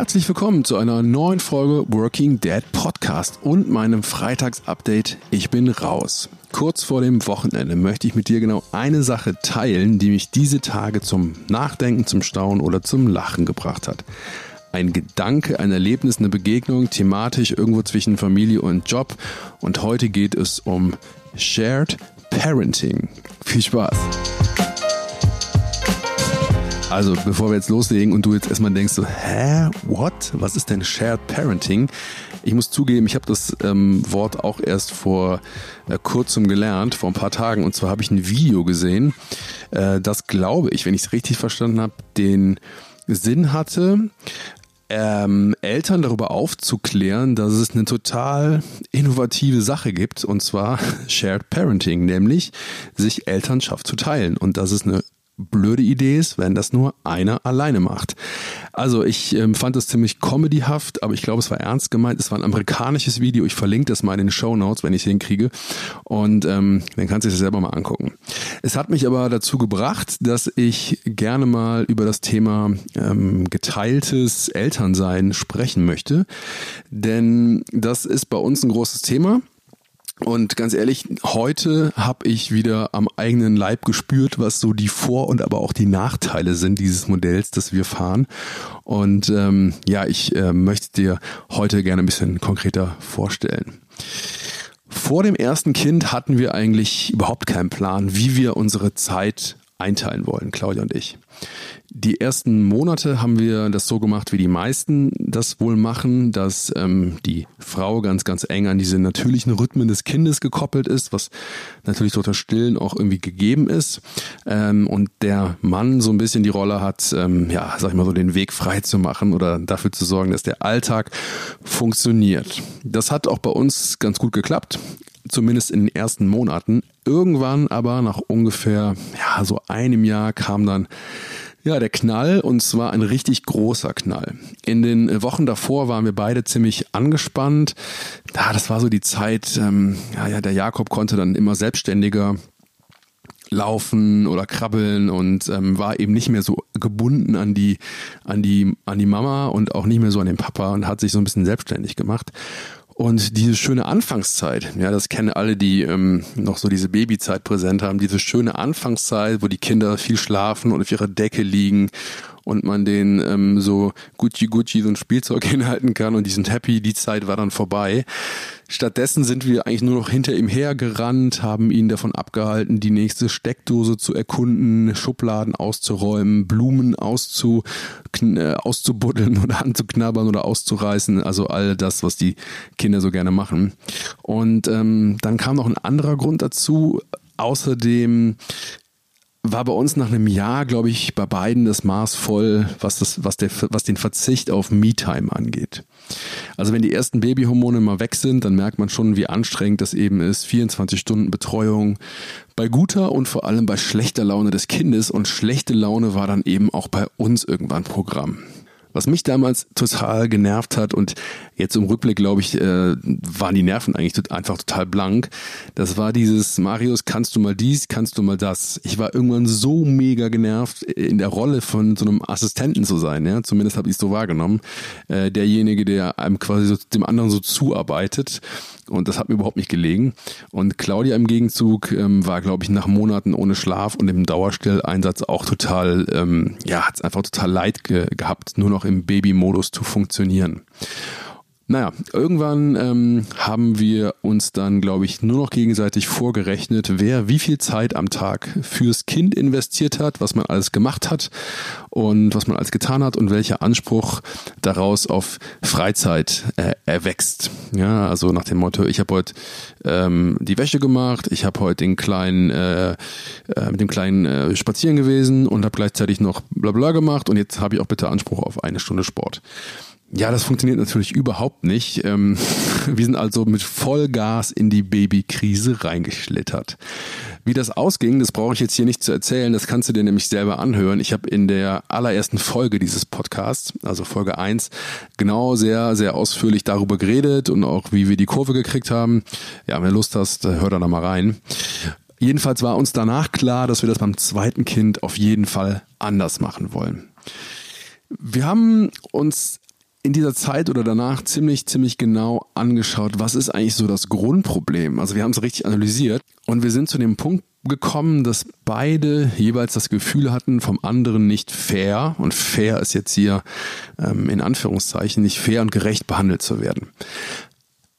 Herzlich willkommen zu einer neuen Folge Working Dad Podcast und meinem Freitagsupdate. Ich bin raus. Kurz vor dem Wochenende möchte ich mit dir genau eine Sache teilen, die mich diese Tage zum Nachdenken, zum Staunen oder zum Lachen gebracht hat. Ein Gedanke, ein Erlebnis, eine Begegnung, thematisch irgendwo zwischen Familie und Job. Und heute geht es um Shared Parenting. Viel Spaß! Also, bevor wir jetzt loslegen und du jetzt erstmal denkst so, hä, what? Was ist denn Shared Parenting? Ich muss zugeben, ich habe das ähm, Wort auch erst vor äh, kurzem gelernt, vor ein paar Tagen. Und zwar habe ich ein Video gesehen, äh, das glaube ich, wenn ich es richtig verstanden habe, den Sinn hatte, ähm, Eltern darüber aufzuklären, dass es eine total innovative Sache gibt, und zwar Shared Parenting, nämlich sich Elternschaft zu teilen und dass es eine blöde Idee ist, wenn das nur einer alleine macht. Also ich ähm, fand das ziemlich comedyhaft, aber ich glaube, es war ernst gemeint. Es war ein amerikanisches Video. Ich verlinke das mal in den Show Notes, wenn ich es hinkriege. Und ähm, dann kannst du es selber mal angucken. Es hat mich aber dazu gebracht, dass ich gerne mal über das Thema ähm, geteiltes Elternsein sprechen möchte. Denn das ist bei uns ein großes Thema. Und ganz ehrlich, heute habe ich wieder am eigenen Leib gespürt, was so die Vor- und aber auch die Nachteile sind dieses Modells, das wir fahren. Und ähm, ja, ich äh, möchte dir heute gerne ein bisschen konkreter vorstellen. Vor dem ersten Kind hatten wir eigentlich überhaupt keinen Plan, wie wir unsere Zeit einteilen wollen, Claudia und ich. Die ersten Monate haben wir das so gemacht, wie die meisten das wohl machen, dass ähm, die Frau ganz, ganz eng an diese natürlichen Rhythmen des Kindes gekoppelt ist, was natürlich durch das Stillen auch irgendwie gegeben ist. Ähm, und der Mann so ein bisschen die Rolle hat, ähm, ja, sag ich mal so, den Weg frei zu machen oder dafür zu sorgen, dass der Alltag funktioniert. Das hat auch bei uns ganz gut geklappt zumindest in den ersten Monaten. Irgendwann aber nach ungefähr ja, so einem Jahr kam dann ja, der Knall und zwar ein richtig großer Knall. In den Wochen davor waren wir beide ziemlich angespannt. Ja, das war so die Zeit, ähm, ja, ja, der Jakob konnte dann immer selbstständiger laufen oder krabbeln und ähm, war eben nicht mehr so gebunden an die an die an die Mama und auch nicht mehr so an den Papa und hat sich so ein bisschen selbstständig gemacht und diese schöne Anfangszeit, ja, das kennen alle, die ähm, noch so diese Babyzeit präsent haben, diese schöne Anfangszeit, wo die Kinder viel schlafen und auf ihrer Decke liegen und man den ähm, so Gucci Gucci so ein Spielzeug hinhalten kann und die sind happy, die Zeit war dann vorbei. Stattdessen sind wir eigentlich nur noch hinter ihm hergerannt, haben ihn davon abgehalten, die nächste Steckdose zu erkunden, Schubladen auszuräumen, Blumen auszu, äh, auszubuddeln oder anzuknabbern oder auszureißen. Also all das, was die Kinder so gerne machen. Und ähm, dann kam noch ein anderer Grund dazu. Außerdem war bei uns nach einem Jahr, glaube ich, bei beiden das Maß voll, was, das, was, der, was den Verzicht auf Me-Time angeht. Also wenn die ersten Babyhormone mal weg sind, dann merkt man schon, wie anstrengend das eben ist. 24 Stunden Betreuung bei guter und vor allem bei schlechter Laune des Kindes. Und schlechte Laune war dann eben auch bei uns irgendwann Programm. Was mich damals total genervt hat und jetzt im Rückblick, glaube ich, äh, waren die Nerven eigentlich einfach total blank. Das war dieses, Marius, kannst du mal dies, kannst du mal das. Ich war irgendwann so mega genervt, in der Rolle von so einem Assistenten zu sein. Ja? Zumindest habe ich es so wahrgenommen. Äh, derjenige, der einem quasi so dem anderen so zuarbeitet. Und das hat mir überhaupt nicht gelegen. Und Claudia im Gegenzug ähm, war, glaube ich, nach Monaten ohne Schlaf und im Dauerstelleinsatz auch total, ähm, ja, hat es einfach total leid ge gehabt, nur noch im Baby-Modus zu funktionieren. Naja, irgendwann ähm, haben wir uns dann, glaube ich, nur noch gegenseitig vorgerechnet, wer wie viel Zeit am Tag fürs Kind investiert hat, was man alles gemacht hat und was man alles getan hat und welcher Anspruch daraus auf Freizeit äh, erwächst. Ja, also nach dem Motto, ich habe heute ähm, die Wäsche gemacht, ich habe heute den kleinen, äh, äh, mit dem kleinen äh, spazieren gewesen und habe gleichzeitig noch bla bla gemacht und jetzt habe ich auch bitte Anspruch auf eine Stunde Sport. Ja, das funktioniert natürlich überhaupt nicht. Ähm, wir sind also mit Vollgas in die Babykrise reingeschlittert. Wie das ausging, das brauche ich jetzt hier nicht zu erzählen, das kannst du dir nämlich selber anhören. Ich habe in der allerersten Folge dieses Podcasts, also Folge 1, genau sehr, sehr ausführlich darüber geredet und auch wie wir die Kurve gekriegt haben. Ja, wenn du Lust hast, hör da mal rein. Jedenfalls war uns danach klar, dass wir das beim zweiten Kind auf jeden Fall anders machen wollen. Wir haben uns in dieser Zeit oder danach ziemlich, ziemlich genau angeschaut, was ist eigentlich so das Grundproblem. Also wir haben es richtig analysiert und wir sind zu dem Punkt gekommen, dass beide jeweils das Gefühl hatten, vom anderen nicht fair, und fair ist jetzt hier ähm, in Anführungszeichen, nicht fair und gerecht behandelt zu werden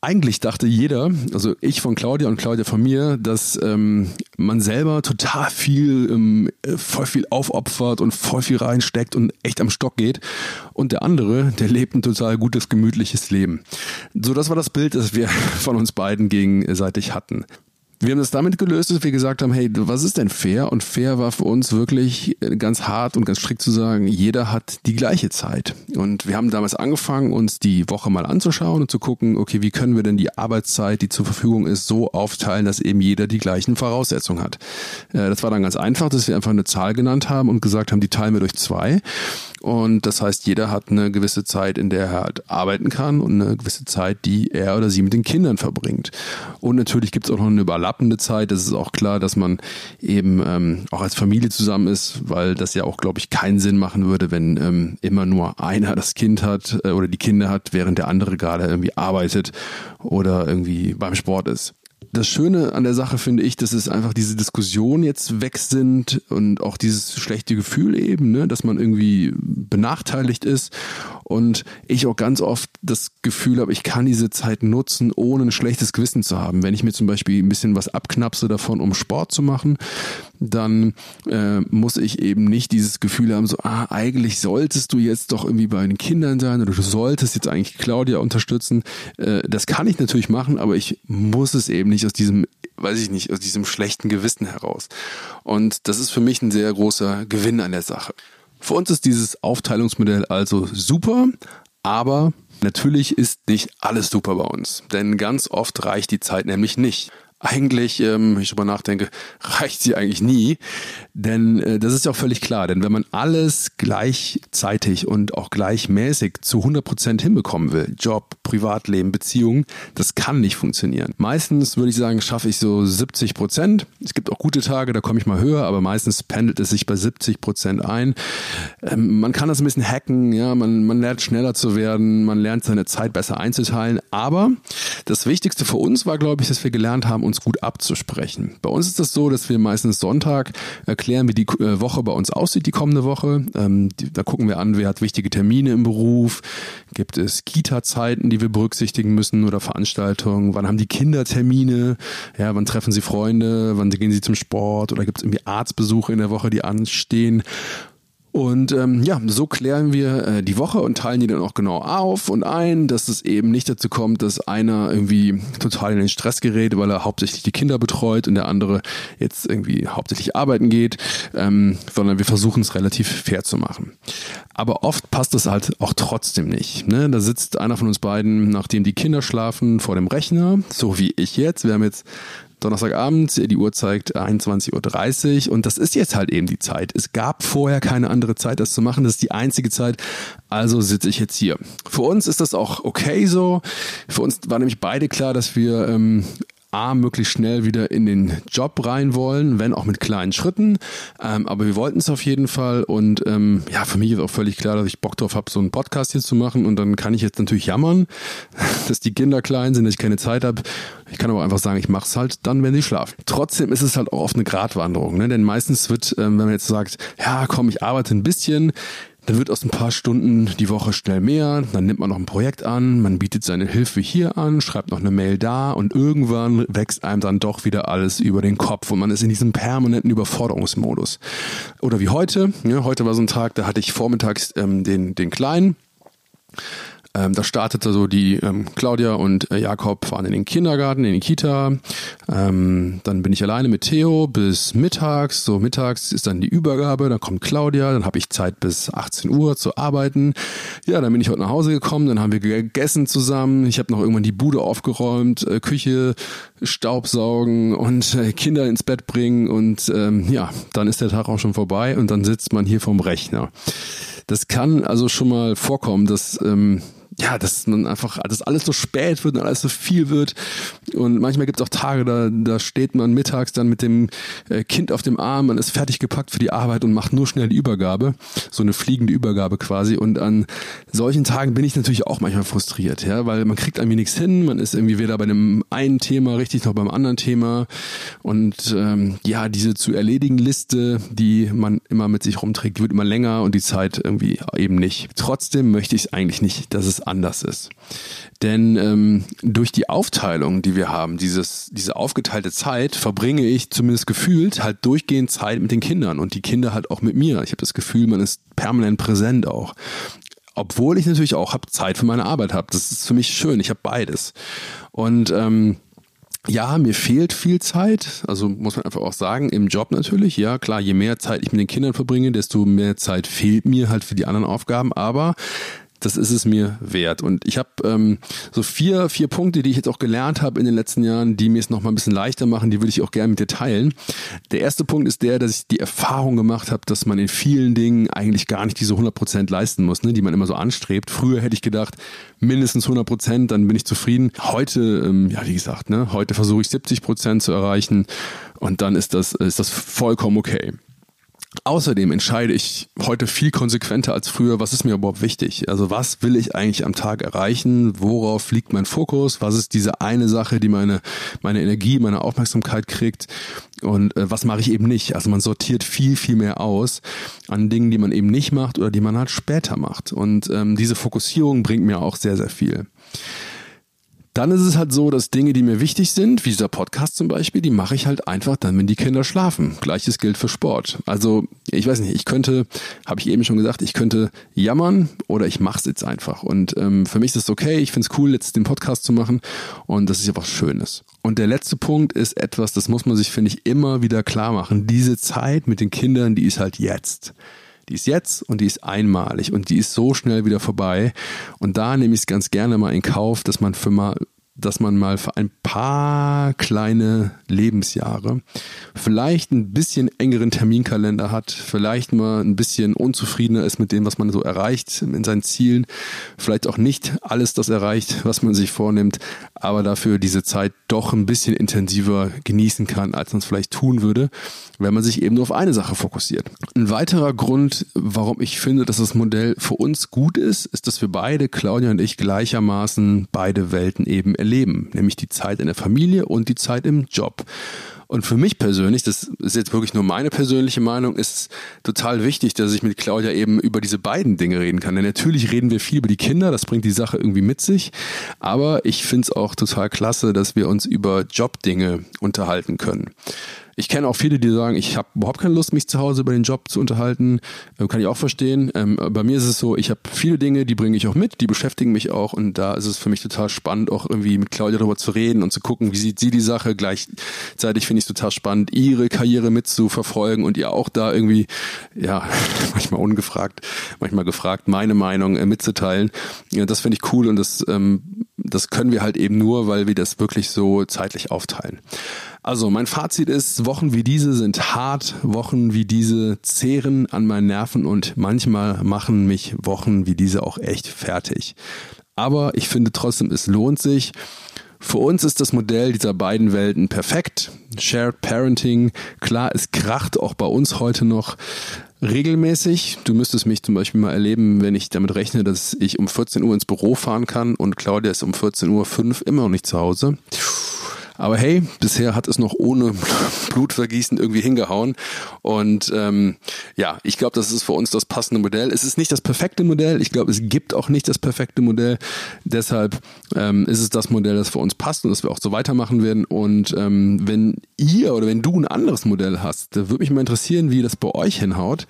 eigentlich dachte jeder, also ich von Claudia und Claudia von mir, dass ähm, man selber total viel, ähm, voll viel aufopfert und voll viel reinsteckt und echt am Stock geht. Und der andere, der lebt ein total gutes, gemütliches Leben. So, das war das Bild, das wir von uns beiden gegenseitig hatten. Wir haben das damit gelöst, dass wir gesagt haben, hey, was ist denn fair? Und fair war für uns wirklich ganz hart und ganz strikt zu sagen, jeder hat die gleiche Zeit. Und wir haben damals angefangen, uns die Woche mal anzuschauen und zu gucken, okay, wie können wir denn die Arbeitszeit, die zur Verfügung ist, so aufteilen, dass eben jeder die gleichen Voraussetzungen hat. Äh, das war dann ganz einfach, dass wir einfach eine Zahl genannt haben und gesagt haben, die teilen wir durch zwei. Und das heißt, jeder hat eine gewisse Zeit, in der er halt arbeiten kann und eine gewisse Zeit, die er oder sie mit den Kindern verbringt. Und natürlich gibt es auch noch eine überlappende Zeit. Es ist auch klar, dass man eben ähm, auch als Familie zusammen ist, weil das ja auch, glaube ich, keinen Sinn machen würde, wenn ähm, immer nur einer das Kind hat äh, oder die Kinder hat, während der andere gerade irgendwie arbeitet oder irgendwie beim Sport ist das Schöne an der Sache finde ich, dass es einfach diese Diskussion jetzt weg sind und auch dieses schlechte Gefühl eben, ne, dass man irgendwie benachteiligt ist und ich auch ganz oft das Gefühl habe, ich kann diese Zeit nutzen, ohne ein schlechtes Gewissen zu haben. Wenn ich mir zum Beispiel ein bisschen was abknapse davon, um Sport zu machen, dann äh, muss ich eben nicht dieses Gefühl haben, so, ah, eigentlich solltest du jetzt doch irgendwie bei den Kindern sein oder du solltest jetzt eigentlich Claudia unterstützen. Äh, das kann ich natürlich machen, aber ich muss es eben nicht aus diesem, weiß ich nicht, aus diesem schlechten Gewissen heraus. Und das ist für mich ein sehr großer Gewinn an der Sache. Für uns ist dieses Aufteilungsmodell also super, aber natürlich ist nicht alles super bei uns. Denn ganz oft reicht die Zeit nämlich nicht eigentlich, ähm, ich drüber nachdenke, reicht sie eigentlich nie. Denn äh, das ist ja auch völlig klar. Denn wenn man alles gleichzeitig und auch gleichmäßig zu 100 Prozent hinbekommen will, Job, Privatleben, Beziehungen, das kann nicht funktionieren. Meistens würde ich sagen, schaffe ich so 70 Prozent. Es gibt auch gute Tage, da komme ich mal höher, aber meistens pendelt es sich bei 70 Prozent ein. Ähm, man kann das ein bisschen hacken, ja, man, man lernt schneller zu werden, man lernt seine Zeit besser einzuteilen. Aber das Wichtigste für uns war, glaube ich, dass wir gelernt haben, uns gut abzusprechen. Bei uns ist das so, dass wir meistens Sonntag erklären, wie die äh, Woche bei uns aussieht, die kommende Woche. Ähm, da gucken wir an, wer hat wichtige Termine im Beruf, gibt es Kita-Zeiten, die wir berücksichtigen müssen oder Veranstaltungen, wann haben die Kinder Termine, ja, wann treffen sie Freunde, wann gehen sie zum Sport oder gibt es irgendwie Arztbesuche in der Woche, die anstehen. Und ähm, ja, so klären wir äh, die Woche und teilen die dann auch genau auf und ein, dass es eben nicht dazu kommt, dass einer irgendwie total in den Stress gerät, weil er hauptsächlich die Kinder betreut und der andere jetzt irgendwie hauptsächlich arbeiten geht, ähm, sondern wir versuchen es relativ fair zu machen. Aber oft passt es halt auch trotzdem nicht. Ne? Da sitzt einer von uns beiden, nachdem die Kinder schlafen, vor dem Rechner, so wie ich jetzt. Wir haben jetzt Donnerstagabend, die Uhr zeigt 21.30 Uhr und das ist jetzt halt eben die Zeit. Es gab vorher keine andere Zeit, das zu machen. Das ist die einzige Zeit. Also sitze ich jetzt hier. Für uns ist das auch okay so. Für uns war nämlich beide klar, dass wir ähm, A, möglichst schnell wieder in den Job rein wollen, wenn auch mit kleinen Schritten. Ähm, aber wir wollten es auf jeden Fall. Und ähm, ja, für mich ist auch völlig klar, dass ich Bock drauf habe, so einen Podcast hier zu machen. Und dann kann ich jetzt natürlich jammern, dass die Kinder klein sind, dass ich keine Zeit habe. Ich kann aber einfach sagen, ich mache es halt dann, wenn sie schlafen. Trotzdem ist es halt auch oft eine Gratwanderung. Ne? Denn meistens wird, ähm, wenn man jetzt sagt, ja komm, ich arbeite ein bisschen, dann wird aus ein paar Stunden die Woche schnell mehr, dann nimmt man noch ein Projekt an, man bietet seine Hilfe hier an, schreibt noch eine Mail da und irgendwann wächst einem dann doch wieder alles über den Kopf und man ist in diesem permanenten Überforderungsmodus. Oder wie heute, ja, heute war so ein Tag, da hatte ich vormittags ähm, den, den Kleinen, ähm, da startete so die ähm, Claudia und äh, Jakob fahren in den Kindergarten, in die Kita. Ähm, dann bin ich alleine mit Theo bis mittags. So mittags ist dann die Übergabe, dann kommt Claudia, dann habe ich Zeit bis 18 Uhr zu arbeiten. Ja, dann bin ich heute nach Hause gekommen, dann haben wir gegessen zusammen. Ich habe noch irgendwann die Bude aufgeräumt, äh, Küche, Staubsaugen und äh, Kinder ins Bett bringen und ähm, ja, dann ist der Tag auch schon vorbei und dann sitzt man hier vorm Rechner. Das kann also schon mal vorkommen, dass ähm, ja, dass man einfach, dass alles so spät wird und alles so viel wird. Und manchmal gibt es auch Tage, da, da steht man mittags dann mit dem äh, Kind auf dem Arm, man ist fertig gepackt für die Arbeit und macht nur schnell die Übergabe. So eine fliegende Übergabe quasi. Und an solchen Tagen bin ich natürlich auch manchmal frustriert, ja, weil man kriegt irgendwie nichts hin, man ist irgendwie weder bei dem einen Thema richtig noch beim anderen Thema. Und ähm, ja, diese zu erledigen Liste, die man immer mit sich rumträgt, die wird immer länger und die Zeit irgendwie eben nicht. Trotzdem möchte ich es eigentlich nicht, dass es anders ist. Denn ähm, durch die Aufteilung, die wir haben, dieses, diese aufgeteilte Zeit, verbringe ich zumindest gefühlt halt durchgehend Zeit mit den Kindern und die Kinder halt auch mit mir. Ich habe das Gefühl, man ist permanent präsent auch. Obwohl ich natürlich auch hab Zeit für meine Arbeit habe. Das ist für mich schön. Ich habe beides. Und ähm, ja, mir fehlt viel Zeit, also muss man einfach auch sagen, im Job natürlich. Ja, klar, je mehr Zeit ich mit den Kindern verbringe, desto mehr Zeit fehlt mir halt für die anderen Aufgaben. Aber das ist es mir wert. Und ich habe ähm, so vier, vier Punkte, die ich jetzt auch gelernt habe in den letzten Jahren, die mir es noch mal ein bisschen leichter machen, die würde ich auch gerne mit dir teilen. Der erste Punkt ist der, dass ich die Erfahrung gemacht habe, dass man in vielen Dingen eigentlich gar nicht diese 100 Prozent leisten muss, ne, die man immer so anstrebt. Früher hätte ich gedacht, mindestens 100 Prozent, dann bin ich zufrieden. Heute, ähm, ja, wie gesagt, ne, heute versuche ich 70 Prozent zu erreichen und dann ist das, ist das vollkommen okay. Außerdem entscheide ich heute viel konsequenter als früher, was ist mir überhaupt wichtig? Also was will ich eigentlich am Tag erreichen? Worauf liegt mein Fokus? Was ist diese eine Sache, die meine, meine Energie, meine Aufmerksamkeit kriegt? Und äh, was mache ich eben nicht? Also man sortiert viel, viel mehr aus an Dingen, die man eben nicht macht oder die man halt später macht. Und ähm, diese Fokussierung bringt mir auch sehr, sehr viel. Dann ist es halt so, dass Dinge, die mir wichtig sind, wie dieser Podcast zum Beispiel, die mache ich halt einfach dann, wenn die Kinder schlafen. Gleiches gilt für Sport. Also ich weiß nicht, ich könnte, habe ich eben schon gesagt, ich könnte jammern oder ich mache es jetzt einfach. Und ähm, für mich ist es okay, ich finde es cool, jetzt den Podcast zu machen und das ist einfach Schönes. Und der letzte Punkt ist etwas, das muss man sich, finde ich, immer wieder klar machen. Diese Zeit mit den Kindern, die ist halt jetzt. Die ist jetzt und die ist einmalig und die ist so schnell wieder vorbei. Und da nehme ich es ganz gerne mal in Kauf, dass man für mal dass man mal für ein paar kleine Lebensjahre vielleicht ein bisschen engeren Terminkalender hat, vielleicht mal ein bisschen unzufriedener ist mit dem, was man so erreicht in seinen Zielen, vielleicht auch nicht alles das erreicht, was man sich vornimmt, aber dafür diese Zeit doch ein bisschen intensiver genießen kann, als man es vielleicht tun würde, wenn man sich eben nur auf eine Sache fokussiert. Ein weiterer Grund, warum ich finde, dass das Modell für uns gut ist, ist, dass wir beide, Claudia und ich, gleichermaßen beide Welten eben erleben, nämlich die Zeit in der Familie und die Zeit im Job. Und für mich persönlich, das ist jetzt wirklich nur meine persönliche Meinung, ist total wichtig, dass ich mit Claudia eben über diese beiden Dinge reden kann. Denn natürlich reden wir viel über die Kinder, das bringt die Sache irgendwie mit sich. Aber ich finde es auch total klasse, dass wir uns über Jobdinge unterhalten können. Ich kenne auch viele, die sagen, ich habe überhaupt keine Lust, mich zu Hause über den Job zu unterhalten. Ähm, kann ich auch verstehen. Ähm, bei mir ist es so, ich habe viele Dinge, die bringe ich auch mit, die beschäftigen mich auch und da ist es für mich total spannend, auch irgendwie mit Claudia darüber zu reden und zu gucken, wie sieht sie die Sache. Gleichzeitig finde ich es total spannend, ihre Karriere mitzuverfolgen und ihr auch da irgendwie, ja, manchmal ungefragt, manchmal gefragt, meine Meinung äh, mitzuteilen. Ja, das finde ich cool und das, ähm, das können wir halt eben nur, weil wir das wirklich so zeitlich aufteilen. Also mein Fazit ist, Wochen wie diese sind hart, Wochen wie diese zehren an meinen Nerven und manchmal machen mich Wochen wie diese auch echt fertig. Aber ich finde trotzdem, es lohnt sich. Für uns ist das Modell dieser beiden Welten perfekt. Shared Parenting, klar, es kracht auch bei uns heute noch regelmäßig. Du müsstest mich zum Beispiel mal erleben, wenn ich damit rechne, dass ich um 14 Uhr ins Büro fahren kann und Claudia ist um 14 Uhr 5 immer noch nicht zu Hause. Aber hey, bisher hat es noch ohne Blutvergießen irgendwie hingehauen. Und ähm, ja, ich glaube, das ist für uns das passende Modell. Es ist nicht das perfekte Modell. Ich glaube, es gibt auch nicht das perfekte Modell. Deshalb ähm, ist es das Modell, das für uns passt und das wir auch so weitermachen werden. Und ähm, wenn ihr oder wenn du ein anderes Modell hast, da würde mich mal interessieren, wie das bei euch hinhaut.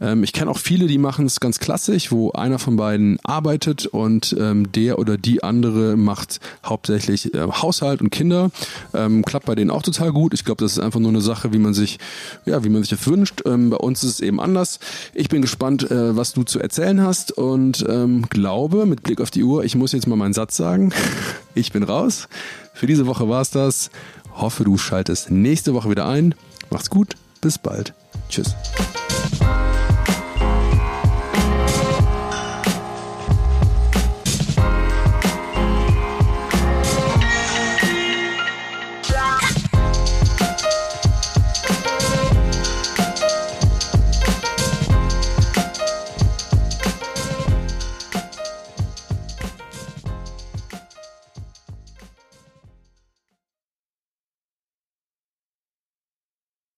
Ähm, ich kenne auch viele, die machen es ganz klassisch, wo einer von beiden arbeitet und ähm, der oder die andere macht hauptsächlich äh, Haushalt und Kinder. Ähm, klappt bei denen auch total gut. Ich glaube, das ist einfach nur eine Sache, wie man sich, ja, wie man sich das wünscht. Ähm, bei uns ist es eben anders. Ich bin gespannt, äh, was du zu erzählen hast und ähm, glaube, mit Blick auf die Uhr, ich muss jetzt mal meinen Satz sagen. Ich bin raus. Für diese Woche war es das. Hoffe, du schaltest nächste Woche wieder ein. Macht's gut. Bis bald. Tschüss.